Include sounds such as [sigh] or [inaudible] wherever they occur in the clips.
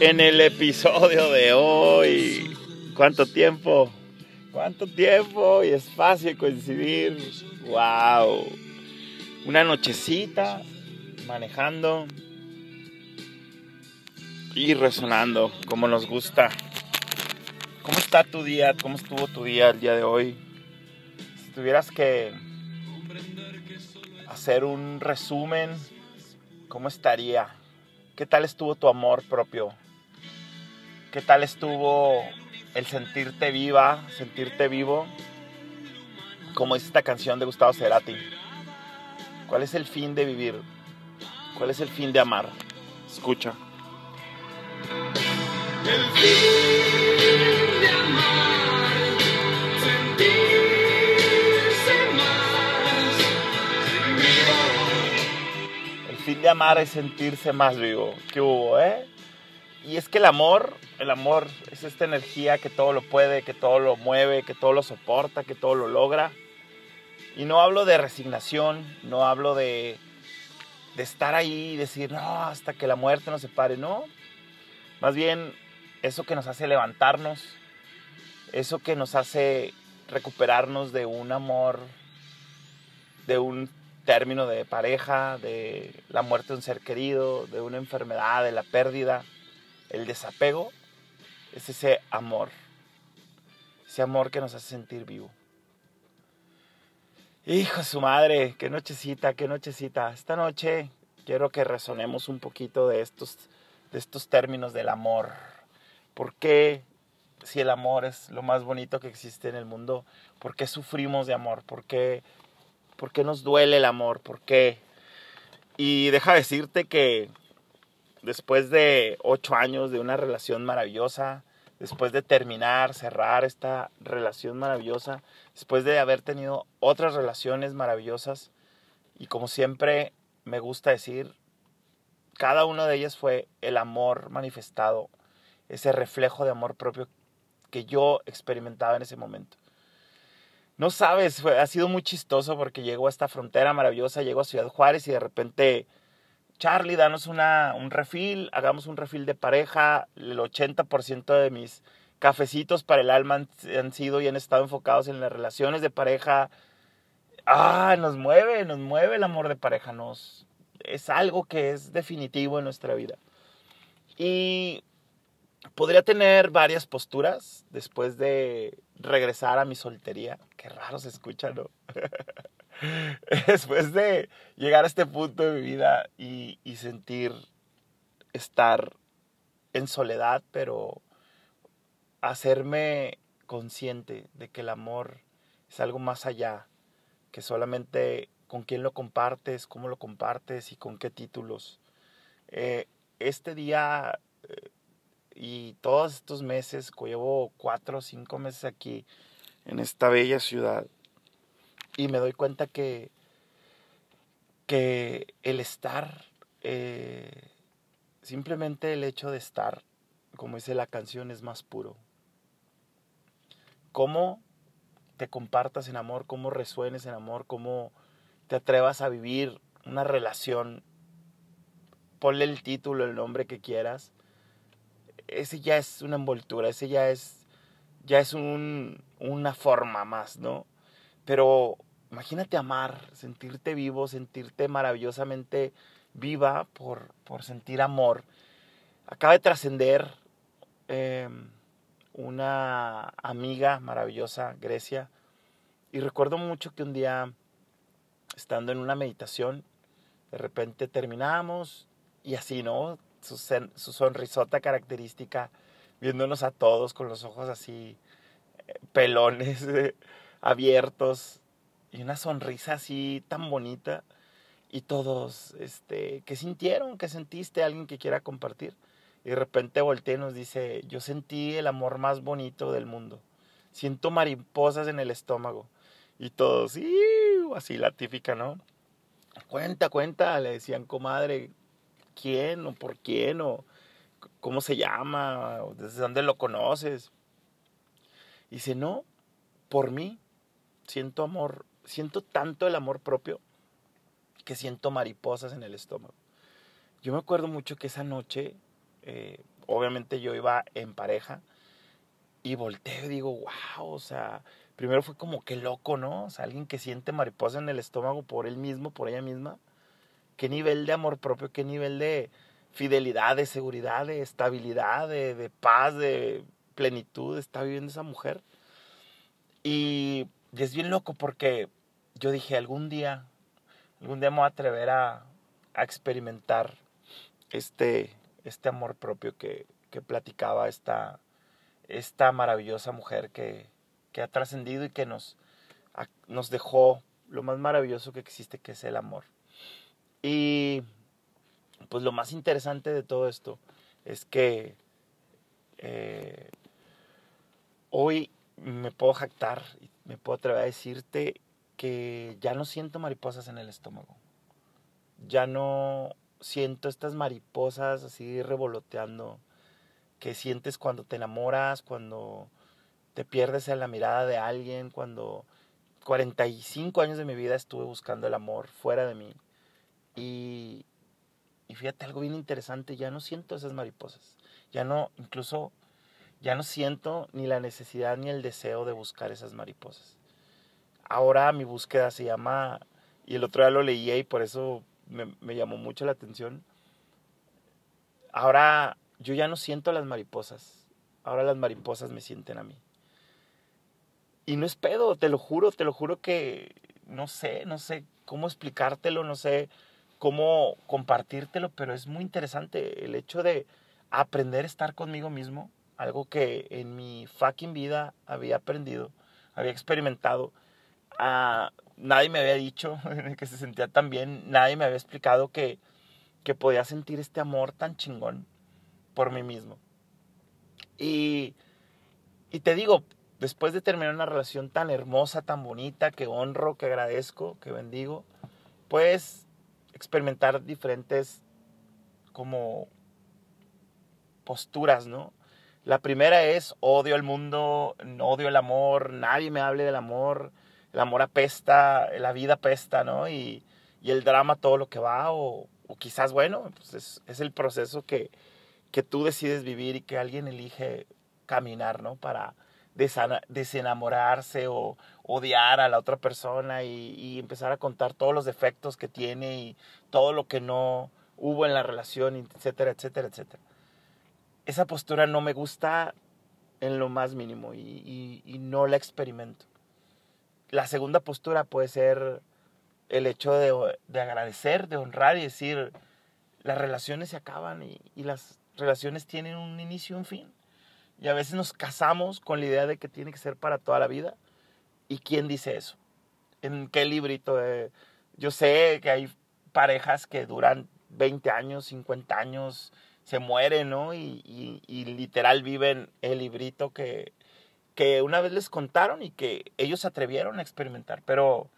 en el episodio de hoy. ¿Cuánto tiempo? ¿Cuánto tiempo? Y es fácil coincidir. ¡Wow! Una nochecita manejando y resonando como nos gusta. ¿Cómo está tu día? ¿Cómo estuvo tu día el día de hoy? Si tuvieras que hacer un resumen, ¿cómo estaría? ¿Qué tal estuvo tu amor propio? ¿Qué tal estuvo el sentirte viva, sentirte vivo? Como dice esta canción de Gustavo Cerati. ¿Cuál es el fin de vivir? ¿Cuál es el fin de amar? Escucha. El fin fin de amar es sentirse más vivo. ¿Qué hubo, eh? Y es que el amor, el amor es esta energía que todo lo puede, que todo lo mueve, que todo lo soporta, que todo lo logra. Y no hablo de resignación, no hablo de, de estar ahí y decir, no, hasta que la muerte nos separe, no. Más bien eso que nos hace levantarnos, eso que nos hace recuperarnos de un amor, de un término de pareja, de la muerte de un ser querido, de una enfermedad, de la pérdida, el desapego, es ese amor, ese amor que nos hace sentir vivo. Hijo su madre, qué nochecita, qué nochecita. Esta noche quiero que resonemos un poquito de estos, de estos términos del amor. ¿Por qué, si el amor es lo más bonito que existe en el mundo, por qué sufrimos de amor? ¿Por qué, por qué nos duele el amor? ¿Por qué? Y deja decirte que después de ocho años de una relación maravillosa, después de terminar, cerrar esta relación maravillosa, después de haber tenido otras relaciones maravillosas, y como siempre me gusta decir, cada una de ellas fue el amor manifestado ese reflejo de amor propio que yo experimentaba en ese momento. No sabes, ha sido muy chistoso porque llego a esta frontera maravillosa, llego a Ciudad Juárez y de repente, Charlie, danos una, un refil, hagamos un refil de pareja, el 80% de mis cafecitos para el alma han, han, sido y han estado enfocados en las relaciones de pareja. Ah, nos mueve, nos mueve el amor de pareja, nos, es algo que es definitivo en nuestra vida. Y podría tener varias posturas después de regresar a mi soltería. Qué raro se escucha, ¿no? [laughs] después de llegar a este punto de mi vida y, y, sentir estar en soledad, pero hacerme consciente de que el amor es algo más allá, que solamente con quién lo compartes, cómo lo compartes y con qué títulos. Eh, este día eh, y todos estos meses, llevo cuatro o cinco meses aquí en esta bella ciudad, y me doy cuenta que, que el estar, eh, simplemente el hecho de estar, como dice la canción, es más puro. Cómo te compartas en amor, cómo resuenes en amor, cómo te atrevas a vivir una relación, ponle el título, el nombre que quieras, ese ya es una envoltura, ese ya es, ya es un, una forma más, ¿no? Pero imagínate amar, sentirte vivo, sentirte maravillosamente viva por, por sentir amor. Acaba de trascender em, una amiga maravillosa, Grecia, y recuerdo mucho que un día, estando en una meditación, de repente terminamos y así, ¿no? Su, sonrisota característica, viéndonos a todos con los ojos así, eh, pelones, [laughs] abiertos, y una sonrisa así tan bonita. Y todos, este, ¿qué sintieron? ¿Qué sentiste? ¿Alguien que quiera compartir? Y de repente voltea y nos dice, yo sentí el amor más bonito del mundo. Siento mariposas en el estómago. Y todos, así la ¿no? Cuenta, cuenta, le decían, comadre, quién o por quién o cómo se llama o desde dónde lo conoces. Y dice, no, por mí siento amor, siento tanto el amor propio que siento mariposas en el estómago. Yo me acuerdo mucho que esa noche Eh, obviamente yo iba en pareja y volteo y digo, wow, o sea, primero fue como que loco, ¿no? O sea, alguien que siente mariposa en el estómago por él mismo, por ella misma. ¿Qué nivel de amor propio, qué nivel de fidelidad, de seguridad, de estabilidad, de, de paz, de plenitud está viviendo esa mujer? Y, es bien loco porque yo dije, algún día, algún día me voy a atrever a, a experimentar este, este amor propio que, que platicaba esta, esta maravillosa mujer que, que ha trascendido y que nos, nos dejó lo más maravilloso que existe, que es el amor. Y pues lo más interesante de todo esto es que eh, hoy me puedo jactar me puedo atrever a decirte que ya no siento mariposas en el estómago. Ya no siento estas mariposas así revoloteando que sientes cuando te enamoras, cuando te pierdes en la mirada de alguien, cuando 45 años de mi vida estuve buscando el amor fuera de mí. Y, y fíjate algo bien interesante, ya no siento esas mariposas. Ya no, incluso, ya no siento ni la necesidad ni el deseo de buscar esas mariposas. Ahora mi búsqueda se llama, y el otro día lo leía y por eso me, me llamó mucho la atención. Ahora yo ya no siento las mariposas, ahora las mariposas me sienten a mí. Y no es pedo, te lo juro, te lo juro que no sé, no sé cómo explicártelo, no sé cómo compartírtelo, pero es muy interesante el hecho de aprender a estar conmigo mismo, algo que en mi fucking vida había aprendido, había experimentado. Ah, nadie me había dicho [laughs] que se sentía tan bien, nadie me había explicado que, que podía sentir este amor tan chingón por mí mismo. Y, y te digo, después de terminar una relación tan hermosa, tan bonita, que honro, que agradezco, que bendigo, pues experimentar diferentes como posturas, ¿no? La primera es odio al mundo, odio el amor, nadie me hable del amor, el amor apesta, la vida apesta, ¿no? Y, y el drama todo lo que va, o, o quizás, bueno, pues es, es, el proceso que, que tú decides vivir y que alguien elige caminar, ¿no? Para, desenamorarse o odiar a la otra persona y, empezar a contar todos los defectos que tiene y todo lo que no hubo en la relación, etcétera, etcétera, etcétera. Esa postura no me gusta en lo más mínimo y, no la experimento. La segunda postura puede ser el hecho de, de agradecer, de honrar y decir, las relaciones se acaban y, y las relaciones tienen un inicio y un fin y a veces nos casamos con la idea de que tiene que ser para toda la vida. ¿Y quién dice eso? ¿En qué librito? yo sé que hay parejas que duran 20 años, 50 años, se mueren, ¿no? Y, literal viven el librito que, que una vez les contaron y que ellos se atrevieron a experimentar. Pero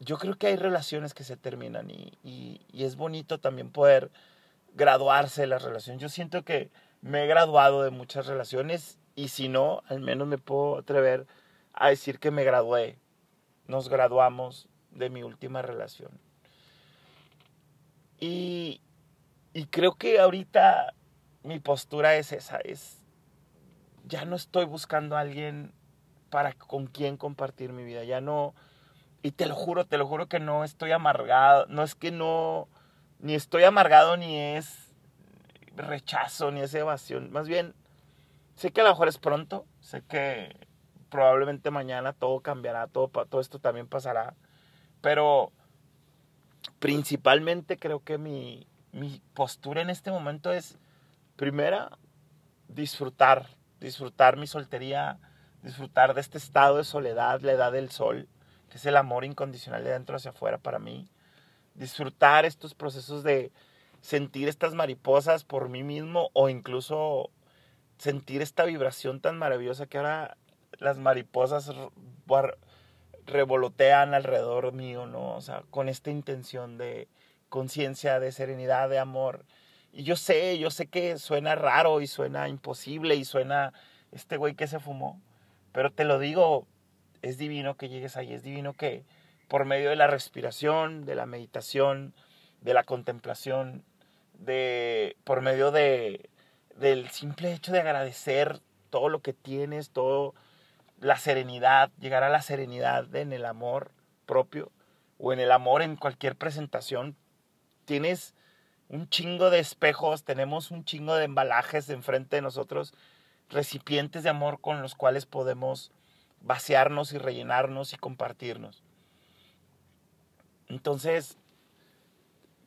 yo creo que hay relaciones que se terminan y, y es bonito también poder graduarse de las relaciones. Yo siento que me he graduado de muchas relaciones y si no, al menos me puedo atrever a decir que me gradué. Nos graduamos de mi última relación. Y, y creo que ahorita mi postura es esa, es ya no estoy buscando a alguien para con quien compartir mi vida, ya no y te lo juro, te lo juro que no estoy amargado, no es que no ni estoy amargado ni es rechazo ni esa evasión. Más bien, sé que a lo mejor es pronto, sé que probablemente mañana todo cambiará, todo, esto también pasará, pero principalmente creo que mi, mi postura en este momento es, primera, disfrutar, disfrutar mi soltería, disfrutar de este estado de soledad, la edad del sol, que es el amor incondicional de dentro hacia afuera para mí, disfrutar estos procesos de, sentir estas mariposas por mí mismo o incluso sentir esta vibración tan maravillosa que ahora las mariposas revolotean alrededor mío, ¿no? O sea, con esta intención de conciencia, de serenidad, de amor. Y yo sé, yo sé que suena raro y suena imposible y suena este güey que se fumó, pero te lo digo, es divino que llegues ahí, es divino que por medio de la respiración, de la meditación, de la contemplación, de, por medio de, del simple hecho de agradecer todo lo que tienes, todo la serenidad, llegar a la serenidad en el amor propio o en el amor en cualquier presentación. Tienes un chingo de espejos, tenemos un chingo de embalajes enfrente de nosotros, recipientes de amor con los cuales podemos vaciarnos y rellenarnos y compartirnos. Entonces,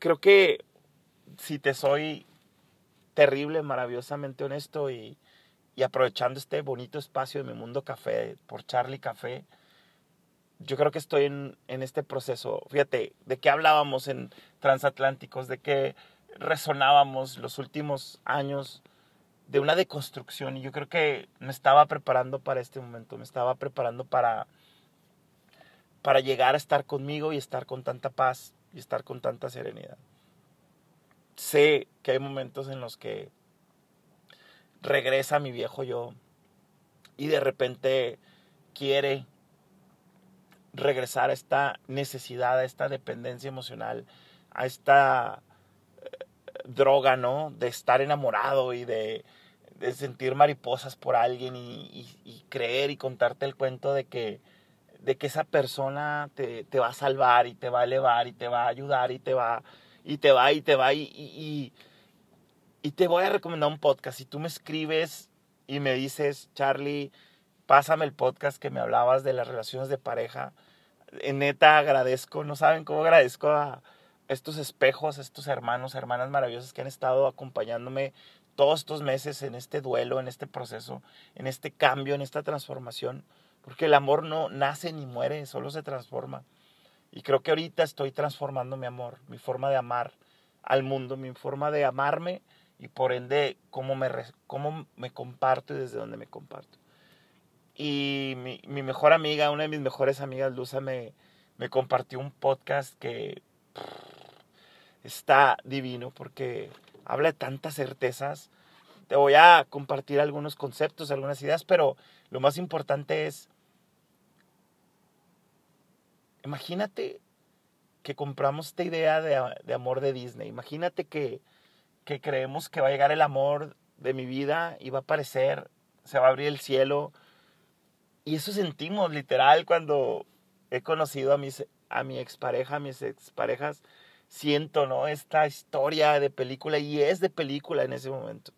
creo que si te soy terrible, maravillosamente honesto y, aprovechando este bonito espacio de mi mundo café por Charlie Café, yo creo que estoy en, en, este proceso. Fíjate, de qué hablábamos en Transatlánticos, de qué resonábamos los últimos años de una deconstrucción y yo creo que me estaba preparando para este momento, me estaba preparando para para llegar a estar conmigo y estar con tanta paz y estar con tanta serenidad. Sé que hay momentos en los que regresa mi viejo yo y de repente quiere regresar a esta necesidad, a esta dependencia emocional, a esta eh, droga, ¿no? De estar enamorado y de, sentir mariposas por alguien y, creer y contarte el cuento de que, de que esa persona te, va a salvar y te va a elevar y te va a ayudar y te va, y te va, y te va, y, y, te voy a recomendar un podcast. Si tú me escribes y me dices, Charlie, pásame el podcast que me hablabas de las relaciones de pareja, neta agradezco, no saben cómo agradezco a estos espejos, estos hermanos, hermanas maravillosas que han estado acompañándome todos estos meses en este duelo, en este proceso, en este cambio, en esta transformación, porque el amor no nace ni muere, solo se transforma. Y creo que ahorita estoy transformando mi amor, mi forma de amar al mundo, mi forma de amarme y por ende cómo me, cómo me comparto y desde dónde me comparto. Y mi, mejor amiga, una de mis mejores amigas, Luza, me, me compartió un podcast que está divino porque habla de tantas certezas. Te voy a compartir algunos conceptos, algunas ideas, pero lo más importante es, imagínate que compramos esta idea de, de amor de Disney. Imagínate que que creemos que va a llegar el amor de mi vida y va a aparecer, se va a abrir el cielo. Y eso sentimos literal cuando he conocido a, a mi expareja, a mis exparejas. Siento, ¿no? Esta historia de película y es de película en ese momento.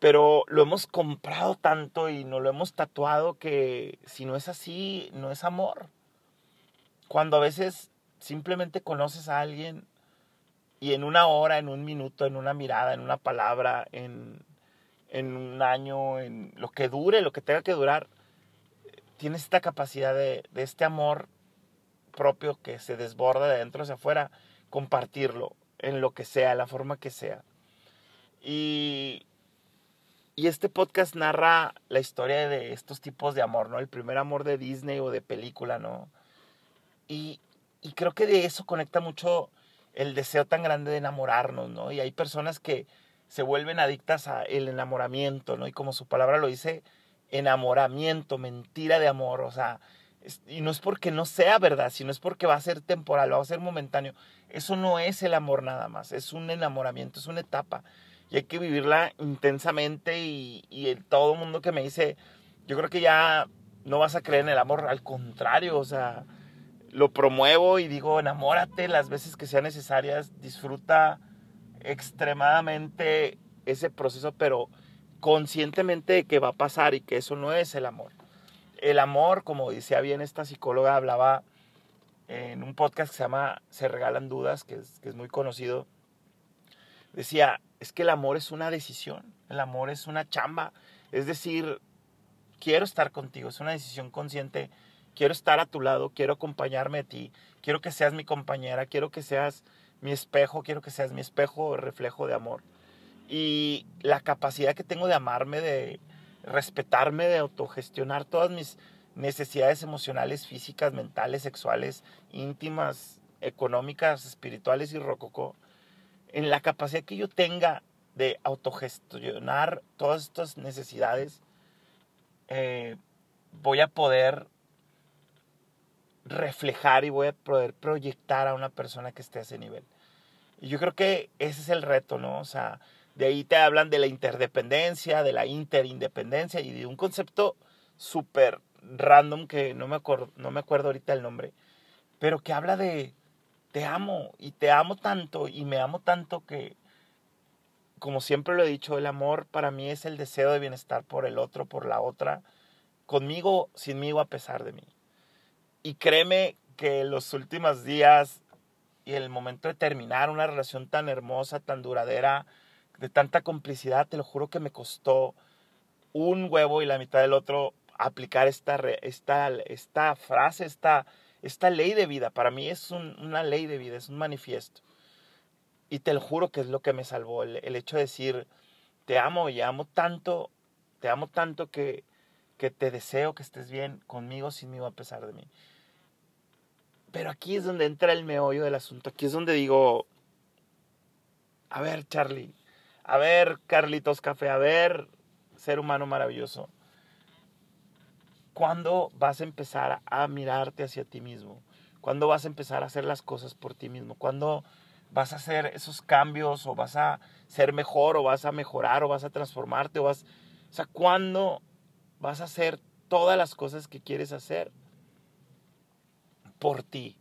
Pero lo hemos comprado tanto y no lo hemos tatuado que si no es así, no es amor. Cuando a veces simplemente conoces a alguien y en una hora, en un minuto, en una mirada, en una palabra, en, en un año, en lo que dure, lo que tenga que durar, tienes esta capacidad de, de este amor propio que se desborda de adentro hacia afuera, compartirlo en lo que sea, la forma que sea. Y, y este podcast narra la historia de estos tipos de amor, ¿no? El primer amor de Disney o de película, ¿no? Y, y creo que de eso conecta mucho el deseo tan grande de enamorarnos, ¿no? Y hay personas que se vuelven adictas al enamoramiento, ¿no? Y como su palabra lo dice, enamoramiento, mentira de amor, o sea, y no es porque no sea verdad, sino es porque va a ser temporal, va a ser momentáneo. Eso no es el amor nada más, es un enamoramiento, es una etapa. Y hay que vivirla intensamente y, y todo el mundo que me dice, yo creo que ya no vas a creer en el amor, al contrario, o sea, lo promuevo y digo, enamórate las veces que sean necesarias, disfruta extremadamente ese proceso, pero conscientemente de que va a pasar y que eso no es el amor. El amor, como decía bien esta psicóloga, hablaba en un podcast que se llama Se Regalan Dudas, que es, que es muy conocido, decía, es que el amor es una decisión, el amor es una chamba, es decir, quiero estar contigo, es una decisión consciente quiero estar a tu lado, quiero acompañarme a ti, quiero que seas mi compañera, quiero que seas mi espejo, quiero que seas mi espejo reflejo de amor. Y la capacidad que tengo de amarme, de respetarme, de autogestionar todas mis necesidades emocionales, físicas, mentales, sexuales, íntimas, económicas, espirituales y rococó, en la capacidad que yo tenga de autogestionar todas estas necesidades, eh, voy a poder reflejar y voy a poder proyectar a una persona que esté a ese nivel. Y yo creo que ese es el reto, ¿no? O sea, de ahí te hablan de la interdependencia, de la interindependencia y de un concepto súper random que no me, acuerdo, no me acuerdo ahorita el nombre, pero que habla de te amo y te amo tanto y me amo tanto que, como siempre lo he dicho, el amor para mí es el deseo de bienestar por el otro, por la otra, conmigo, sinmigo, a pesar de mí. Y créeme que los últimos días y el momento de terminar una relación tan hermosa, tan duradera, de tanta complicidad, te lo juro que me costó un huevo y la mitad del otro aplicar esta, esta, esta frase, esta, esta ley de vida. Para mí es una ley de vida, es un manifiesto. Y te lo juro que es lo que me salvó, el, el hecho de decir, te amo y amo tanto, te amo tanto que, que te deseo que estés bien conmigo, sinmigo, a pesar de mí. Pero aquí es donde entra el meollo del asunto. Aquí es donde digo, a ver, Charlie, a ver, Carlitos Café, a ver, ser humano maravilloso. ¿Cuándo vas a empezar a mirarte hacia ti mismo? ¿Cuándo vas a empezar a hacer las cosas por ti mismo? ¿Cuándo vas a hacer esos cambios o vas a ser mejor o vas a mejorar o vas a transformarte o vas... O sea, ¿cuándo vas a hacer todas las cosas que quieres hacer? Por ti.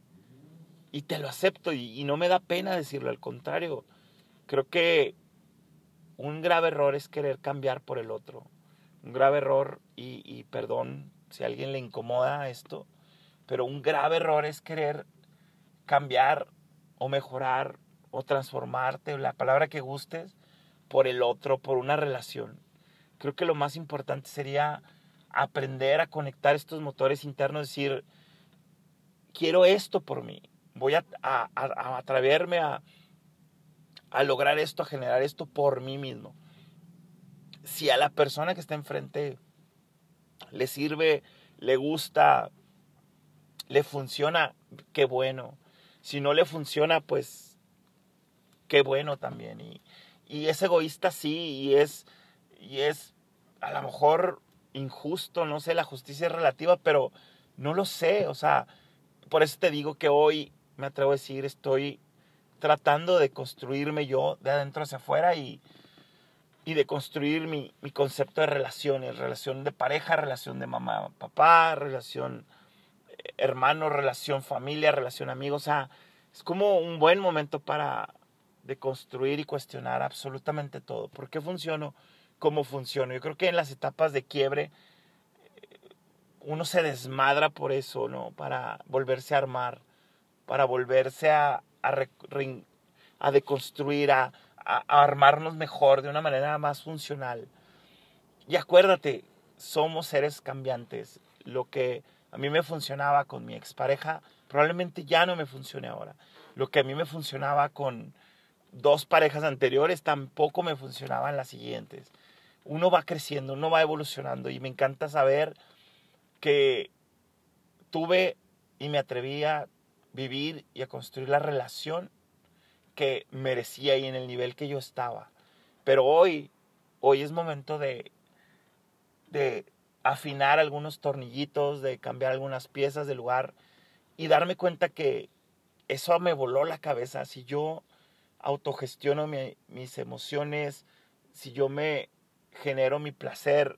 Y te lo acepto y, no me da pena decirlo, al contrario. Creo que un grave error es querer cambiar por el otro. Un grave error, y, perdón si a alguien le incomoda esto, pero un grave error es querer cambiar o mejorar o transformarte, la palabra que gustes, por el otro, por una relación. Creo que lo más importante sería aprender a conectar estos motores internos, decir, quiero esto por mí, voy a, a, a atreverme a, lograr esto, a generar esto por mí mismo. Si a la persona que está enfrente le sirve, le gusta, le funciona, qué bueno. Si no le funciona, pues qué bueno también. Y, y es egoísta, sí, y es, y es a lo mejor injusto, no sé, la justicia es relativa, pero no lo sé, o sea, por eso te digo que hoy, me atrevo a decir, estoy tratando de construirme yo de adentro hacia afuera y, y de construir mi, mi, concepto de relaciones, relación de pareja, relación de mamá, papá, relación eh, hermano, relación familia, relación amigos. O sea, es como un buen momento para de construir y cuestionar absolutamente todo. ¿Por qué funciono? ¿Cómo funciono? Yo creo que en las etapas de quiebre uno se desmadra por eso, ¿no? Para volverse a armar, para volverse a, a, deconstruir, a, armarnos mejor, de una manera más funcional. Y acuérdate, somos seres cambiantes. Lo que a mí me funcionaba con mi expareja, probablemente ya no me funcione ahora. Lo que a mí me funcionaba con dos parejas anteriores, tampoco me funcionaba en las siguientes. Uno va creciendo, uno va evolucionando y me encanta saber que tuve y me atreví a vivir y a construir la relación que merecía y en el nivel que yo estaba. Pero hoy, hoy es momento de, de afinar algunos tornillitos, de cambiar algunas piezas de lugar y darme cuenta que eso me voló la cabeza. Si yo autogestiono mis emociones, si yo me genero mi placer,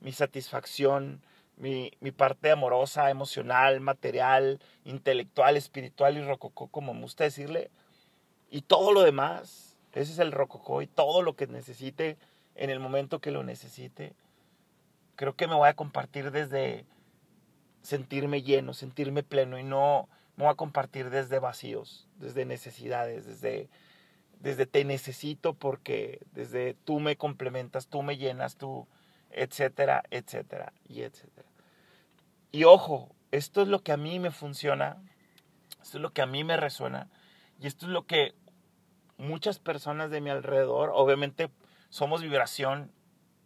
mi satisfacción, mi, mi, parte amorosa, emocional, material, intelectual, espiritual y rococó, como me gusta decirle. Y todo lo demás, ese es el rococó y todo lo que necesite en el momento que lo necesite. Creo que me voy a compartir desde sentirme lleno, sentirme pleno y no me voy a compartir desde vacíos, desde necesidades, desde, desde te necesito porque desde tú me complementas, tú me llenas, tú etcétera, etcétera, y etcétera. Y ojo, esto es lo que a mí me funciona, esto es lo que a mí me resuena, y esto es lo que muchas personas de mi alrededor, obviamente somos vibración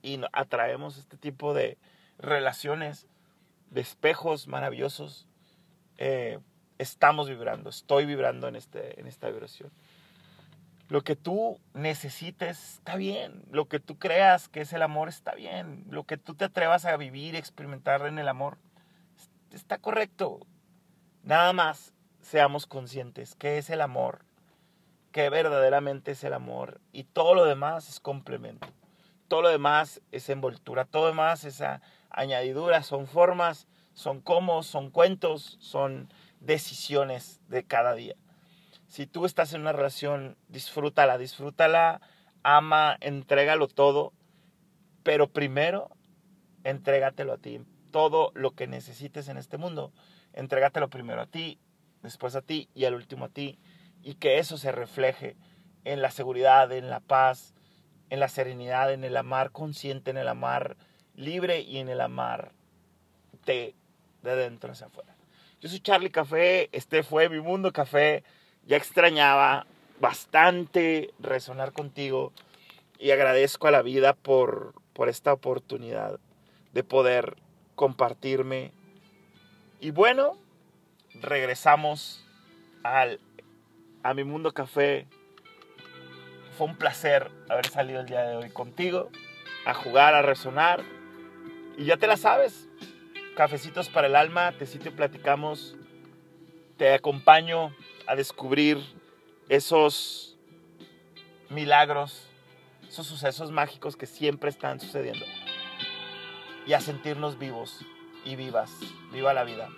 y atraemos este tipo de relaciones, de espejos maravillosos, eh, estamos vibrando, estoy vibrando en, este, en esta vibración. Lo que tú necesites está bien. Lo que tú creas que es el amor está bien. Lo que tú te atrevas a vivir experimentar en el amor está correcto. Nada más seamos conscientes qué es el amor, que verdaderamente es el amor y todo lo demás es complemento. Todo lo demás es envoltura, todo lo demás es añadidura, son formas, son cómo, son cuentos, son decisiones de cada día. Si tú estás en una relación, disfrútala, disfrútala, ama, entrégalo todo, pero primero entrégatelo a ti. Todo lo que necesites en este mundo, entrégatelo primero a ti, después a ti y al último a ti. Y que eso se refleje en la seguridad, en la paz, en la serenidad, en el amar consciente, en el amar libre y en el amar de, de dentro hacia afuera. Yo soy Charlie Café, este fue mi mundo café. Ya extrañaba bastante resonar contigo y agradezco a la vida por, por esta oportunidad de poder compartirme. Y bueno, regresamos al, a mi mundo café. Fue un placer haber salido el día de hoy contigo, a jugar, a resonar. Y ya te la sabes, cafecitos para el alma, te sitio platicamos, te acompaño a descubrir esos milagros, esos sucesos mágicos que siempre están sucediendo y a sentirnos vivos y vivas. Viva la vida.